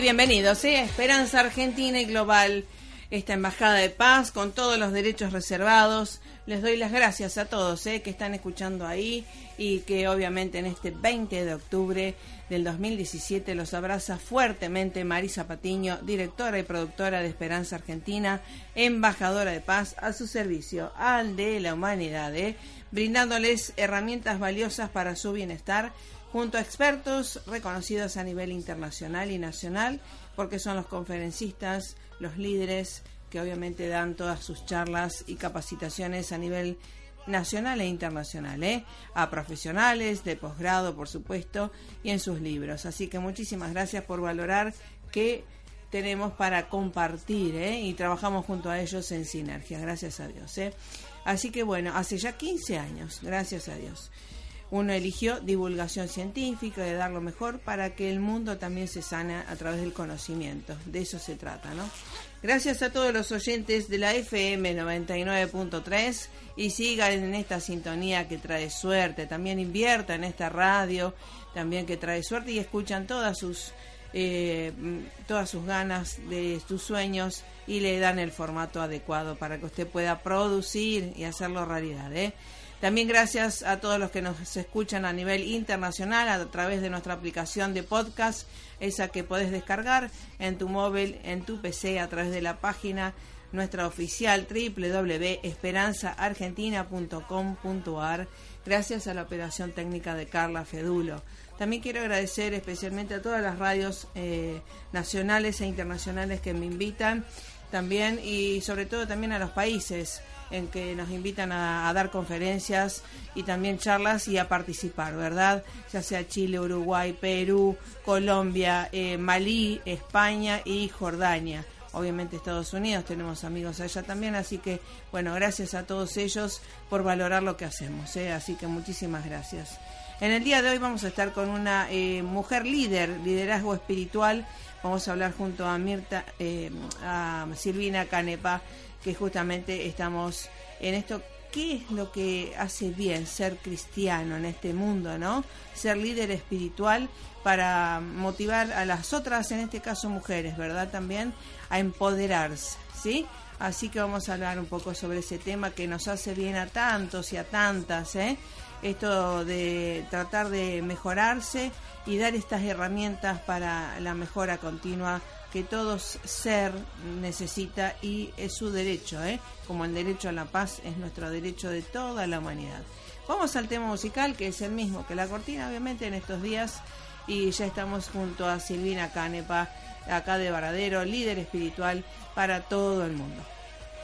Bienvenidos, ¿eh? Esperanza Argentina y Global, esta Embajada de Paz con todos los derechos reservados. Les doy las gracias a todos ¿eh? que están escuchando ahí y que obviamente en este 20 de octubre del 2017 los abraza fuertemente Marisa Patiño, directora y productora de Esperanza Argentina, embajadora de paz a su servicio, al de la humanidad, ¿eh? brindándoles herramientas valiosas para su bienestar junto a expertos reconocidos a nivel internacional y nacional, porque son los conferencistas, los líderes que obviamente dan todas sus charlas y capacitaciones a nivel nacional e internacional, ¿eh? a profesionales de posgrado, por supuesto, y en sus libros. Así que muchísimas gracias por valorar que tenemos para compartir ¿eh? y trabajamos junto a ellos en sinergia, gracias a Dios. ¿eh? Así que bueno, hace ya 15 años, gracias a Dios. Uno eligió divulgación científica, de dar lo mejor para que el mundo también se sane a través del conocimiento. De eso se trata, ¿no? Gracias a todos los oyentes de la FM 99.3 y sigan en esta sintonía que trae suerte. También invierta en esta radio, también que trae suerte y escuchan todas sus eh, todas sus ganas de sus sueños y le dan el formato adecuado para que usted pueda producir y hacerlo realidad. ¿eh? También gracias a todos los que nos escuchan a nivel internacional a través de nuestra aplicación de podcast, esa que podés descargar en tu móvil, en tu PC, a través de la página nuestra oficial www.esperanzaargentina.com.ar, gracias a la operación técnica de Carla Fedulo. También quiero agradecer especialmente a todas las radios eh, nacionales e internacionales que me invitan, también y sobre todo también a los países en que nos invitan a, dar conferencias y también charlas y a participar, ¿verdad? Ya sea Chile, Uruguay, Perú, Colombia, eh, Malí, España y Jordania. Obviamente Estados Unidos, tenemos amigos allá también, así que bueno, gracias a todos ellos por valorar lo que hacemos, ¿eh? así que muchísimas gracias. En el día de hoy vamos a estar con una eh, mujer líder, liderazgo espiritual. Vamos a hablar junto a Mirta, a Silvina Canepa, que justamente estamos en esto. ¿Qué es lo que hace bien ser cristiano en este mundo, no? Ser líder espiritual para motivar a las otras, en este caso mujeres, ¿verdad? También a empoderarse, ¿sí? Así que vamos a hablar un poco sobre ese tema que nos hace bien a tantos y a tantas, ¿eh? Esto de tratar de mejorarse y dar estas herramientas para la mejora continua que todos ser necesita y es su derecho, ¿eh? como el derecho a la paz es nuestro derecho de toda la humanidad. Vamos al tema musical, que es el mismo que la cortina, obviamente, en estos días, y ya estamos junto a Silvina Canepa, acá de Varadero, líder espiritual para todo el mundo.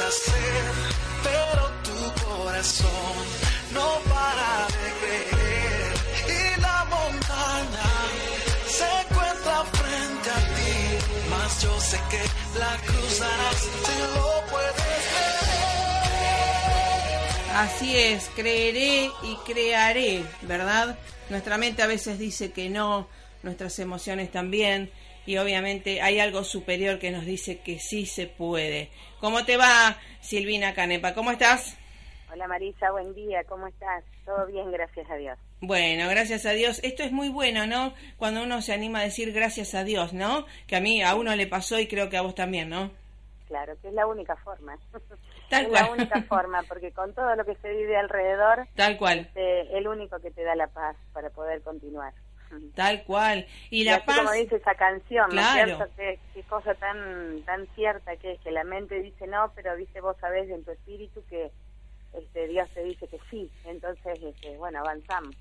Puedes hacer, pero tu corazón no para de creer y la montaña se encuentra frente a ti, mas yo sé que la cruzarás si lo puedes ver. Así es, creeré y crearé, ¿verdad? Nuestra mente a veces dice que no, nuestras emociones también, y obviamente hay algo superior que nos dice que sí se puede. ¿Cómo te va, Silvina Canepa? ¿Cómo estás? Hola Marisa, buen día, ¿cómo estás? Todo bien, gracias a Dios. Bueno, gracias a Dios. Esto es muy bueno, ¿no? Cuando uno se anima a decir gracias a Dios, ¿no? Que a mí, a uno le pasó y creo que a vos también, ¿no? Claro, que es la única forma. Tal es cual. la única forma, porque con todo lo que se vive alrededor, Tal cual, este, el único que te da la paz para poder continuar. Tal cual. Y Y la así paz, como dice esa canción, ¿no es Claro. cierto? Qué, cosa tan tan cierta que es, que la mente dice no, pero viste vos sabés en tu espíritu que este Dios te dice que sí. Entonces, este, bueno, avanzamos.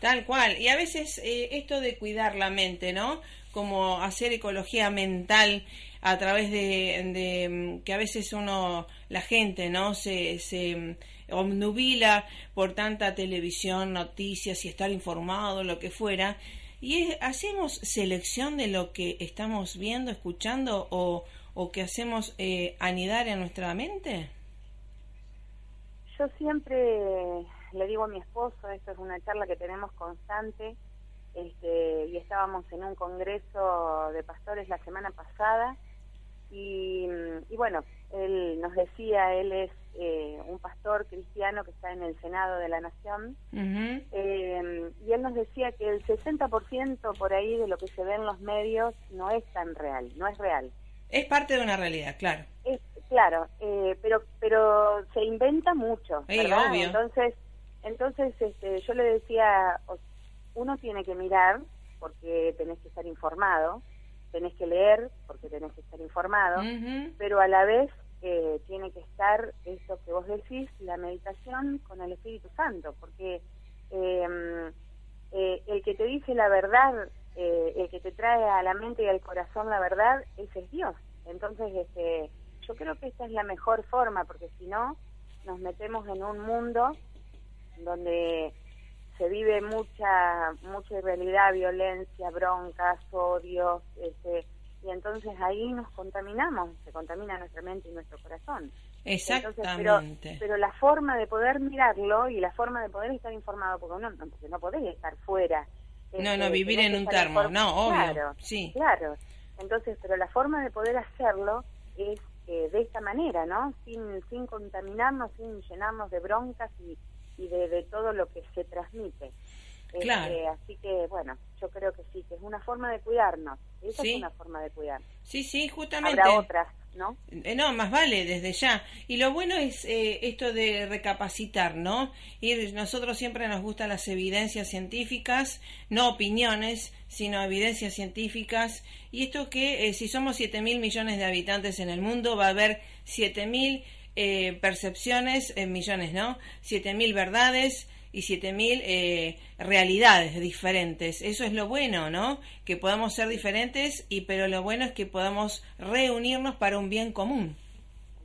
tal cual. Y a veces eh, esto de cuidar la mente, ¿no? Como hacer ecología mental a través de, de, mm, que a veces uno, la gente, ¿no? Se, se obnubila por tanta televisión, noticias y estar informado, lo que fuera. Y hacemos selección de lo que estamos viendo, escuchando o, o que hacemos eh, anidar en nuestra mente. Yo siempre le digo a mi esposo, esto es una charla que tenemos constante, este, y estábamos en un congreso de pastores la semana pasada, y, y bueno, él nos decía, él es eh, un pastor cristiano que está en el Senado de la Nación, eh, y él nos decía que el 60% por ahí de lo que se ve en los medios no es tan real, no es real. Es parte de una realidad, claro. Es, claro, eh, pero pero se inventa mucho, Sí, ¿verdad? obvio. Entonces, entonces este, yo le decía, uno tiene que mirar porque tenés que estar informado, tenés que leer porque tenés que estar informado, pero a la vez eh, tiene que estar esto que vos decís, la meditación con el Espíritu Santo, porque eh, eh, el que te dice la verdad, eh, el que te trae a la mente y al corazón la verdad, ese es Dios. Entonces, este, yo creo que esta es la mejor forma, porque si no, nos metemos en un mundo donde se vive mucha mucha irrealidad, violencia, broncas, odios, este, y entonces ahí nos contaminamos, se contamina nuestra mente y nuestro corazón. Entonces, pero, Exactamente. pero la forma de poder mirarlo y la forma de poder estar informado, porque no, no, porque no podés estar fuera. No, este, no, vivir en un termo, no, obvio, Claro, sí. claro. Entonces, pero la forma de poder hacerlo es eh, de esta manera, ¿no? Sin, sin contaminarnos, sin llenarnos de broncas y, y de, de todo lo que se transmite. Este, Claro. así que, bueno, yo creo que sí, que es una forma de cuidarnos. Esa Sí. es una forma de cuidar. Sí, sí, justamente. Habrá otras, ¿no? Eh, No, más vale desde ya. Y lo bueno es eh, esto de recapacitar, ¿no? Y nosotros siempre nos gustan las evidencias científicas, no opiniones, sino evidencias científicas. Y esto que eh, si somos 7 mil millones de habitantes en el mundo, va a haber 7 mil eh, percepciones, eh, millones, ¿no? 7 mil verdades y 7000 eh, realidades diferentes. Eso es lo bueno, ¿no? Que podamos ser diferentes y pero lo bueno es que podamos reunirnos para un bien común.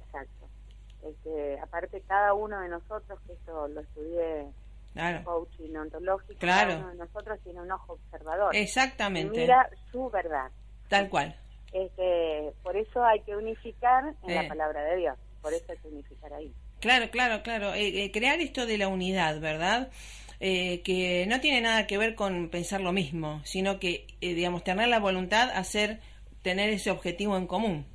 Exacto. Este, aparte, cada uno de nosotros, que esto lo estudié en Claro. coaching ontológico, Claro. cada uno de nosotros tiene un ojo observador. Exactamente. Mira su verdad. Tal cual. Este, por eso hay que unificar en Eh. la palabra de Dios. Por eso hay que unificar ahí. Claro, claro, claro. Eh, eh, crear esto de la unidad, ¿verdad? Eh, que no tiene nada que ver con pensar lo mismo, sino que, eh, digamos, tener la voluntad, hacer, tener ese objetivo en común.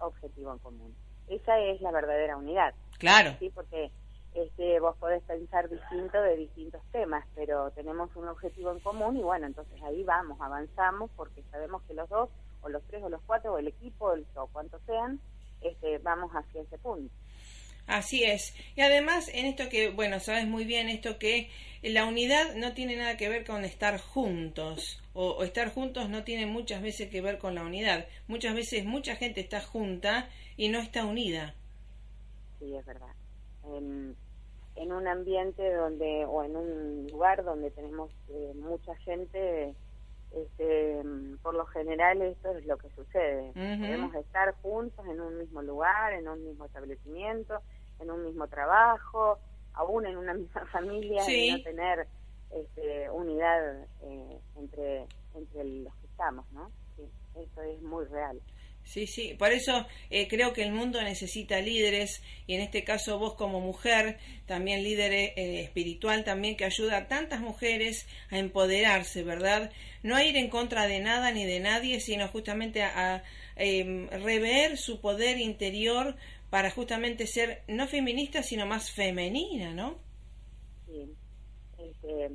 Objetivo en común. Esa es la verdadera unidad. Claro, ¿sí? Porque este, vos podés pensar distinto de distintos temas, pero tenemos un objetivo en común y bueno, entonces ahí vamos, avanzamos porque sabemos que los dos, o los tres, o los cuatro, o el equipo, el- o cuantos sean, este, vamos hacia ese punto. Así es. Y además, en esto que, bueno, sabes muy bien esto que la unidad no tiene nada que ver con estar juntos, o, estar juntos no tiene muchas veces que ver con la unidad. Muchas veces mucha gente está junta y no está unida. Sí, es verdad. En, en un ambiente donde, o en un lugar donde tenemos eh, mucha gente, este, por lo general esto es lo que sucede. Podemos estar juntos en un mismo lugar, en un mismo establecimiento, en un mismo trabajo, aún en una misma familia, y no tener este, unidad eh, entre, entre los que estamos, ¿no? Sí, eso es muy real. Sí, sí, por eso eh, creo que el mundo necesita líderes y en este caso vos como mujer, también líder eh, espiritual, también que ayuda a tantas mujeres a empoderarse, ¿verdad? No a ir en contra de nada ni de nadie, sino justamente a, em, rever su poder interior para justamente ser no feminista, sino más femenina, ¿no? Sí, este,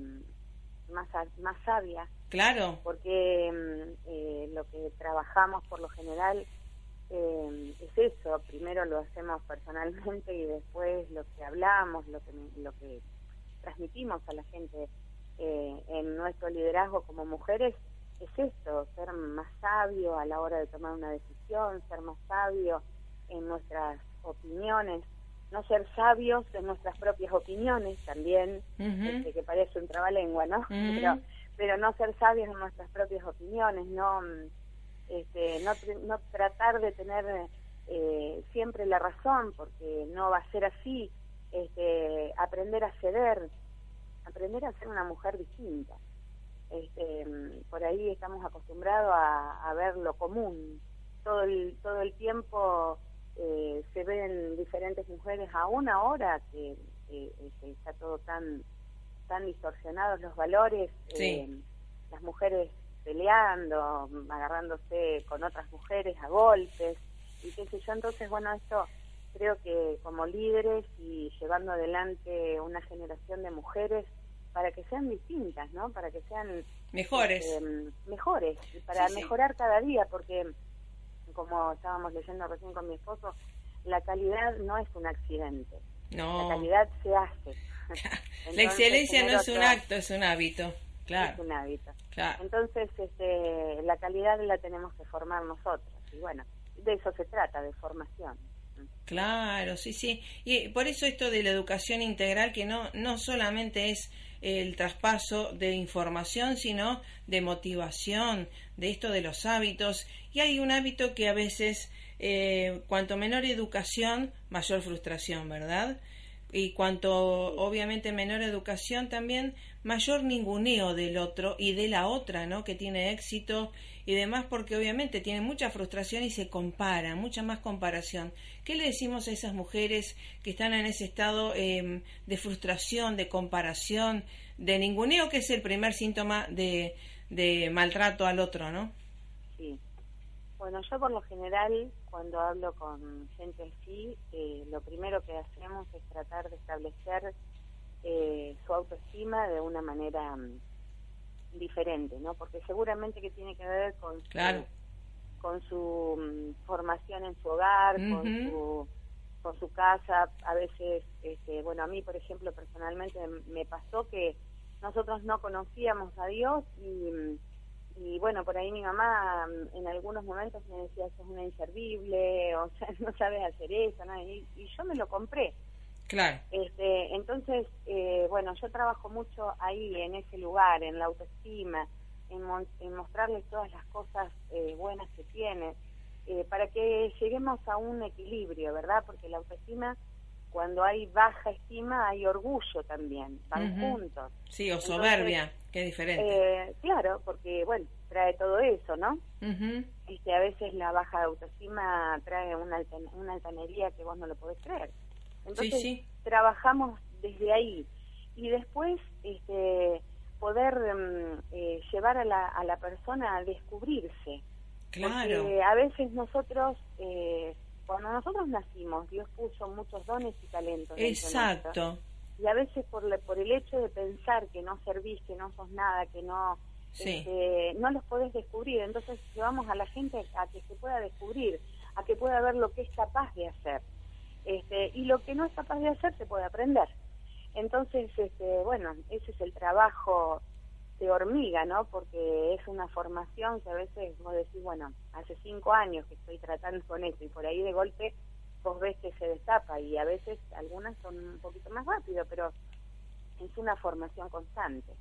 más, más sabia Claro. Porque mm, eh, lo que trabajamos por lo general eh, es eso. Primero lo hacemos personalmente y después lo que hablamos, lo que, lo que transmitimos a la gente eh, en nuestro liderazgo como mujeres es esto, ser más sabio a la hora de tomar una decisión, ser más sabio en nuestras opiniones, no ser sabios en nuestras propias opiniones también, este, que parece un trabalengua, ¿no? Pero pero no ser sabios en nuestras propias opiniones, no, este, no, no tratar de tener eh, siempre la razón, porque no va a ser así, este, aprender a ceder, aprender a ser una mujer distinta. Este, por ahí estamos acostumbrados a, ver lo común. Todo el, todo el tiempo eh, se ven diferentes mujeres, aún ahora que este, está todo tan están distorsionados los valores, eh, las mujeres peleando, agarrándose con otras mujeres a golpes, y qué sé yo, entonces, bueno, esto creo que como líderes y llevando adelante una generación de mujeres para que sean distintas, ¿no? Para que sean mejores, este, mejores, para mejorar cada día, porque como estábamos leyendo recién con mi esposo, la calidad no es un accidente, no. la calidad se hace. la excelencia no es un acto, es un hábito. Claro. Es un hábito. Entonces, este, la calidad la tenemos que formar nosotros. Y bueno, de eso se trata, de formación. Claro, sí, sí. Y por eso esto de la educación integral, que no, no solamente es el traspaso de información, sino de motivación, de esto de los hábitos. Y hay un hábito que a veces, eh, cuanto menor educación, mayor frustración, ¿verdad? y cuanto obviamente menor educación también mayor ninguneo del otro y de la otra no que tiene éxito y demás porque obviamente tiene mucha frustración y se compara mucha más comparación. Qué le decimos a esas mujeres que están en ese estado em, de frustración de comparación de ninguneo que es el primer síntoma de, de maltrato al otro no sí. Bueno, yo por lo general, cuando hablo con gente así, eh, lo primero que hacemos es tratar de establecer eh, su autoestima de una manera mm, diferente, ¿no? Porque seguramente que tiene que ver con su, con su mm, formación en su hogar, con su con su casa, a veces, este, bueno, a mí, por ejemplo, personalmente me pasó que nosotros no conocíamos a Dios y mm, y bueno, por ahí mi mamá mm, en algunos momentos me decía, eso es una inservible, o sea, no sabes hacer eso, ¿no? y, yo me lo compré. Claro. Este, entonces, eh, bueno, yo trabajo mucho ahí, en ese lugar, en la autoestima, en, en mostrarles todas las cosas eh, buenas que tiene, eh, para que lleguemos a un equilibrio, ¿verdad? Porque la autoestima, cuando hay baja estima, hay orgullo también, van juntos. Sí, o soberbia. Qué diferente. Eh, claro, porque, bueno, trae todo eso, ¿no? este, a veces la baja autoestima trae una, una altanería que vos no lo podés creer. Entonces, trabajamos desde ahí. Y después, este, poder mm, eh, llevar a la, a la persona a descubrirse. Claro. Porque a veces nosotros, eh, cuando nosotros nacimos, Dios puso muchos dones y talentos. Exacto y a veces por, por el hecho de pensar que no servís, que no sos nada, que no este, no los podés descubrir, entonces llevamos a la gente a que se pueda descubrir, a que pueda ver lo que es capaz de hacer. Este, y lo que no es capaz de hacer se puede aprender. Entonces, este, bueno, ese es el trabajo de hormiga, ¿no? Porque es una formación que a veces vos decís, bueno, hace cinco años que estoy tratando con esto y por ahí de golpe vos ves que se destapa y a veces algunas son un poquito más rápido, pero es una formación constante.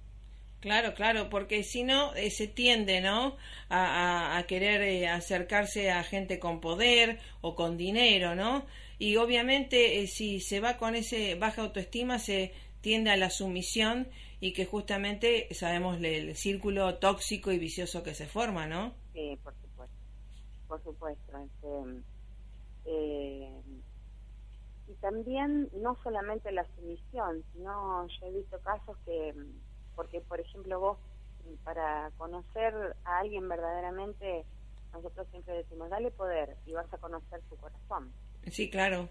Claro, claro, porque si no eh, se tiende, ¿no? A, querer eh, acercarse a gente con poder o con dinero, ¿no? Y obviamente eh, si se va con ese baja autoestima se tiende a la sumisión y que justamente sabemos el, círculo tóxico y vicioso que se forma, ¿no? Sí, por supuesto, por supuesto. Este, y también no solamente la sumisión, sino yo he visto casos que porque por ejemplo vos para conocer a alguien verdaderamente nosotros siempre decimos dale poder y vas a conocer su corazón sí claro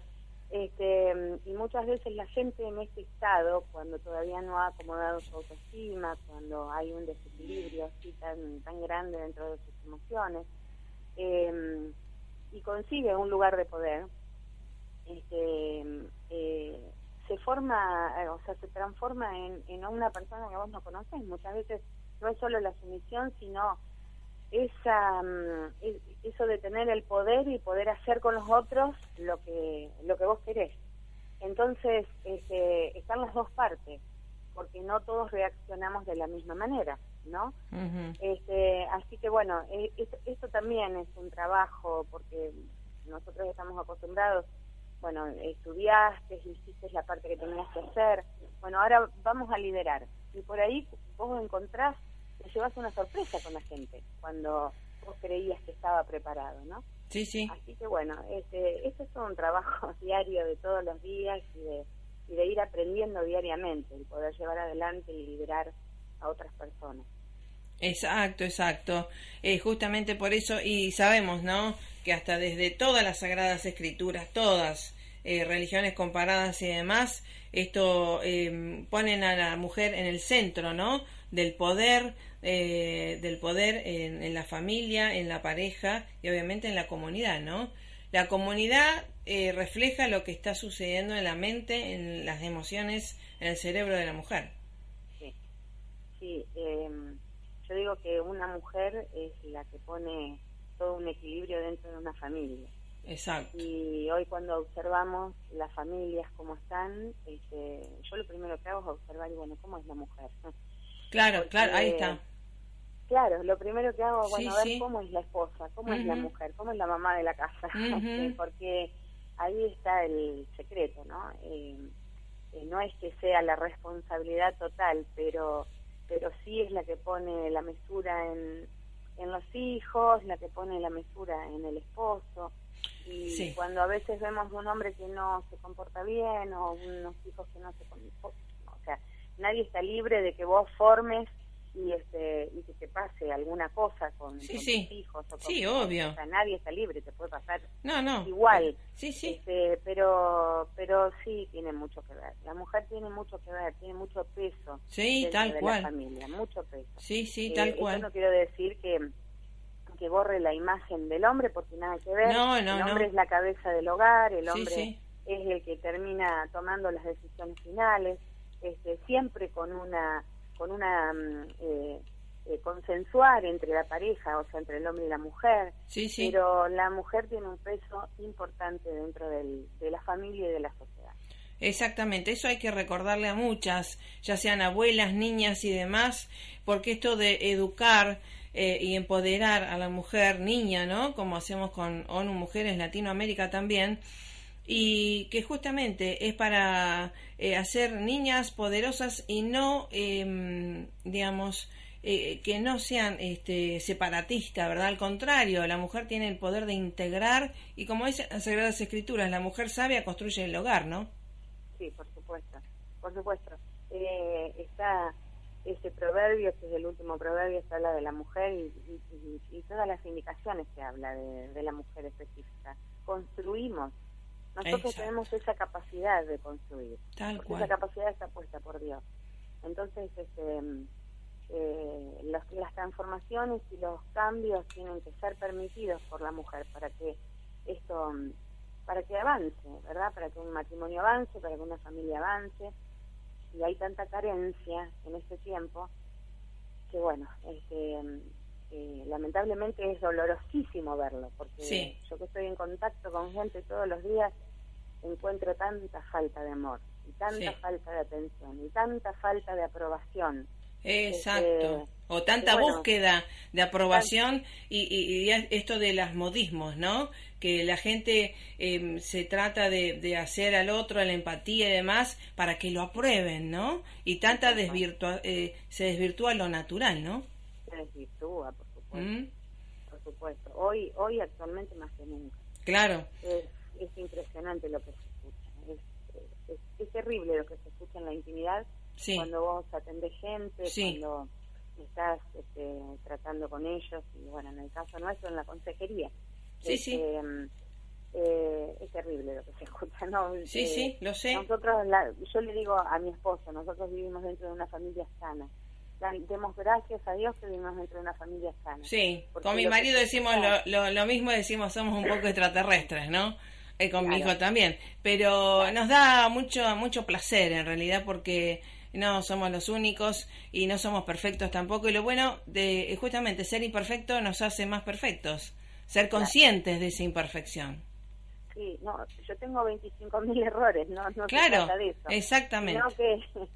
este y muchas veces la gente en este estado cuando todavía no ha acomodado su autoestima cuando hay un desequilibrio así tan tan grande dentro de sus emociones em, y consigue un lugar de poder este eh, se forma, eh, o sea, se transforma en, en una persona que vos no conoces. Muchas veces no es solo la sumisión, sino esa mm, eso de tener el poder y poder hacer con los otros lo que lo que vos querés. Entonces, este, están las dos partes, porque no todos reaccionamos de la misma manera, ¿no? este, así que bueno, e, esto también es un trabajo, porque nosotros estamos acostumbrados bueno, estudiaste, hiciste la parte que tenías que hacer, bueno, ahora vamos a liderar. Y por ahí vos encontrás, te llevas una sorpresa con la gente cuando vos creías que estaba preparado, ¿no? Sí, sí. Así que bueno, este, este es un trabajo diario de todos los días y de, y de ir aprendiendo diariamente y poder llevar adelante y liderar a otras personas. Exacto, exacto. Eh, justamente por eso, y sabemos, ¿no? Que hasta desde todas las sagradas escrituras, todas, eh, religiones comparadas y demás, esto eh, ponen a la mujer en el centro, ¿no? Del poder, eh, del poder en, en, la familia, en la pareja y obviamente en la comunidad, ¿no? La comunidad eh, refleja lo que está sucediendo en la mente, en las emociones, en el cerebro de la mujer. Sí, sí. Eh yo digo que una mujer es la que pone todo un equilibrio dentro de una familia. Exacto. Y hoy cuando observamos las familias como están, este, yo lo primero que hago es observar, y bueno, ¿cómo es la mujer? Claro, claro, ahí está. Claro, lo primero que hago, bueno, a ver cómo es la esposa, cómo es la mujer, cómo es la mamá de la casa, porque ahí está el secreto, ¿no? Eh, eh, no es que sea la responsabilidad total, pero pero sí es la que pone la mesura en, en los hijos, la que pone la mesura en el esposo. Y cuando a veces vemos un hombre que no se comporta bien o unos hijos que no se comportan, o sea, nadie está libre de que vos formes y este y que te pase alguna cosa con, tus hijos o sí obvio. o sea, nadie está libre te puede pasar no no. igual. Sí sí. Este, pero pero sí tiene mucho que ver. La mujer tiene mucho que ver tiene mucho peso sí tal cual la familia mucho peso. Sí sí tal cual. no quiero decir que que borre la imagen del hombre porque nada que ver. No, no, el hombre es la cabeza del hogar el hombre es el que termina tomando las decisiones finales este siempre con una con una mm, eh, eh, consensuar entre la pareja, o sea, entre el hombre y la mujer. Sí, sí. Pero la mujer tiene un peso importante dentro del, de la familia y de la sociedad. Exactamente, eso hay que recordarle a muchas, ya sean abuelas, niñas y demás, porque esto de educar eh, y empoderar a la mujer niña, ¿no? Como hacemos con ONU Mujeres Latinoamérica también, y que justamente es para eh, hacer niñas poderosas y no, eh, digamos, eh, que no sean este, separatistas, ¿verdad? Al contrario, la mujer tiene el poder de integrar y como dicen las Sagradas Escrituras, la mujer sabia construye el hogar, ¿no? Sí, por supuesto, por supuesto. Eh, está ese proverbio, que es el último proverbio, se habla de la mujer y, y, todas las indicaciones que habla de, de la mujer específica. Construimos nosotros tenemos esa capacidad de construir. Tal Esa capacidad está puesta por Dios. Entonces, este, eh, las transformaciones y los cambios tienen que ser permitidos por la mujer para que esto para que avance, ¿verdad? Para que un matrimonio avance, para que una familia avance. Y hay tanta carencia en este tiempo que, bueno, este, eh, lamentablemente es dolorosísimo verlo, porque yo que estoy en contacto con gente todos los días, encuentro tanta falta de amor, y tanta falta de atención, y tanta falta de aprobación. Exacto. Este, o tanta búsqueda de aprobación y, y, esto de las modismos, ¿no? Que la gente em, se trata de, hacer al otro la empatía y demás para que lo aprueben, ¿no? Y tanta desvirtua eh, se desvirtúa lo natural, ¿no? Desvirtúa, por supuesto. ¿Mm? Por supuesto. Hoy, hoy actualmente más que nunca. Claro. Es, impresionante lo que se escucha. Es, es, terrible lo que se escucha en la intimidad cuando vos atendés gente, cuando estás este, tratando con ellos, y bueno, en el caso nuestro, en la consejería. Sí, sí. Este, eh, es terrible lo que se escucha, ¿no? Sí, sí, lo sé. Nosotros, yo le digo a mi esposo, nosotros vivimos dentro de una familia sana. Demos gracias a Dios que vivimos dentro de una familia sana. Sí, con mi marido decimos lo, lo, mismo, decimos somos un poco extraterrestres, ¿no? Eh, con mi hijo también. Pero nos da mucho, mucho placer en realidad porque no somos los únicos y no somos perfectos tampoco. Y lo bueno de justamente ser imperfecto nos hace más perfectos, ser conscientes de esa imperfección. Sí, no, yo tengo 25.000 errores, no, no claro, se trata de eso. Exactamente. Sino que,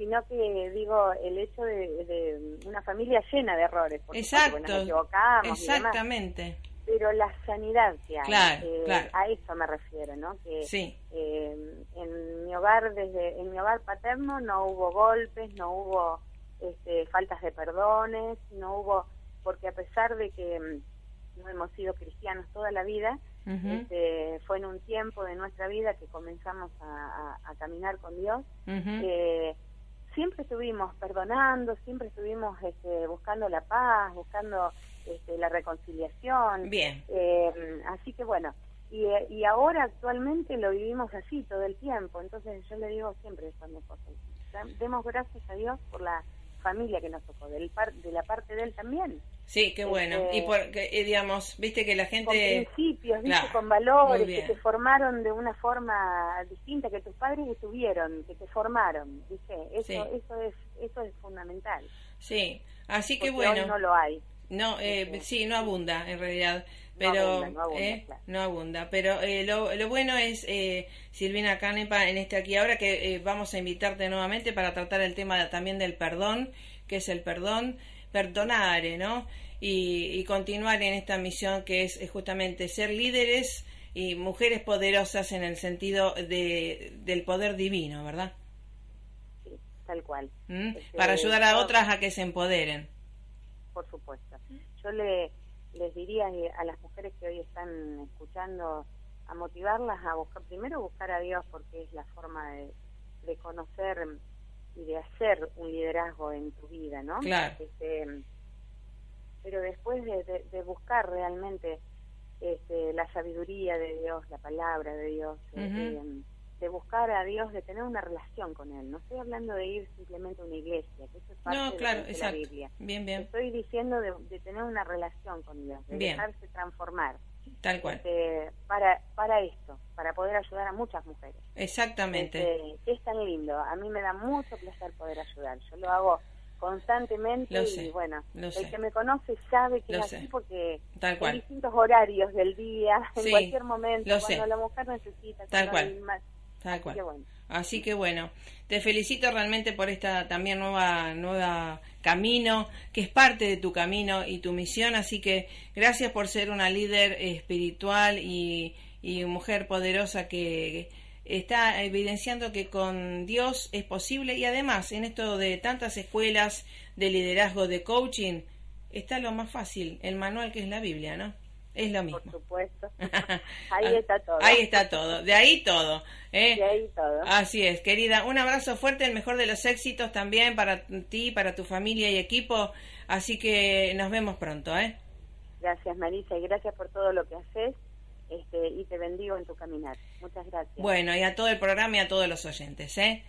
sino que digo, el hecho de, una familia llena de errores, porque Exacto, nos equivocamos exactamente pero la sanidad que hay, eh, a eso me refiero, ¿no? Que sí. eh, en mi hogar, desde en mi hogar paterno, no hubo golpes, no hubo este, faltas de perdones, no hubo, porque a pesar de que mm, no hemos sido cristianos toda la vida, este, fue en un tiempo de nuestra vida que comenzamos a, caminar con Dios. eh, siempre estuvimos perdonando, siempre estuvimos este, buscando la paz, buscando este, la reconciliación. Bien. Eh, así que bueno, y, y, ahora actualmente lo vivimos así todo el tiempo. Entonces yo le digo siempre mi esposo, demos gracias a Dios por la familia que nos tocó, del par, de la parte de él también. Sí, qué bueno. y este, porque, eh, digamos, viste que la gente... Con principios, ¿viste? con valores, que te formaron de una forma distinta, que tus padres estuvieron, que te formaron, ¿viste? Eso, eso, es, eso es fundamental. Sí, así que bueno. no lo hay. No, eh, sí, no abunda en realidad, pero no abunda, pero eh, lo, lo, bueno es eh, Silvina Canepa en este aquí ahora que eh, vamos a invitarte nuevamente para tratar el tema también del perdón, que es el perdón, perdonar, ¿no? Y, y continuar en esta misión que es, justamente ser líderes y mujeres poderosas en el sentido de, del poder divino, ¿verdad? Sí, tal cual. ¿Mm? Este, para ayudar a otras a que se empoderen por supuesto. Yo le, les diría a las mujeres que hoy están escuchando a motivarlas a buscar, primero buscar a Dios porque es la forma de, conocer y de hacer un liderazgo en tu vida, ¿no? Claro. Este, pero después de, buscar realmente este, la sabiduría de Dios, la palabra de Dios, de buscar a Dios, de tener una relación con Él. No estoy hablando de ir simplemente a una iglesia, que eso es parte de, la Biblia. Bien, bien. Estoy diciendo de, tener una relación con Dios, de dejarse transformar. Tal cual. Este, para, para esto, para poder ayudar a muchas mujeres. Exactamente. Este, es tan lindo. A mí me da mucho placer poder ayudar. Yo lo hago constantemente y bueno, el que me conoce sabe que es así porque Tal en distintos horarios del día, en cualquier momento, cuando la mujer necesita, Tal cual. Tal cual. Así que bueno, te felicito realmente por esta también nueva, nueva camino, que es parte de tu camino y tu misión. Así que gracias por ser una líder espiritual y, y mujer poderosa que está evidenciando que con Dios es posible y además en esto de tantas escuelas de liderazgo, de coaching, está lo más fácil, el manual que es la Biblia, ¿no? Es lo mismo. Por supuesto. Ahí está todo. Ahí está todo. De ahí todo. ¿eh? De ahí todo. Así es, querida. Un abrazo fuerte, el mejor de los éxitos también para ti, para tu familia y equipo. Así que nos vemos pronto. ¿eh? Gracias, Marisa, y gracias por todo lo que haces. Este, y te bendigo en tu caminar. Muchas gracias. Bueno, y a todo el programa y a todos los oyentes. ¿eh?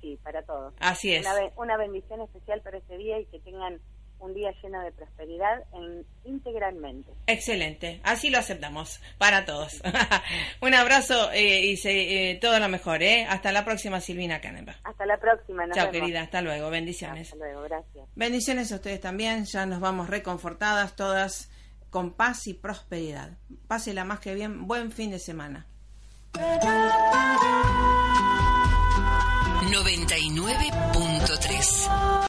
Sí, para todos. Así es. Una, una bendición especial para este día y que tengan un día lleno de prosperidad en, integralmente. Excelente, así lo aceptamos para todos. un abrazo eh, y se, eh, todo lo mejor, ¿eh? Hasta la próxima, Silvina Caneva. Hasta la próxima. Chao, querida, hasta luego, bendiciones. Hasta luego, gracias. Bendiciones a ustedes también, ya nos vamos reconfortadas todas con paz y prosperidad. Pásela más que bien, buen fin de semana. 99.3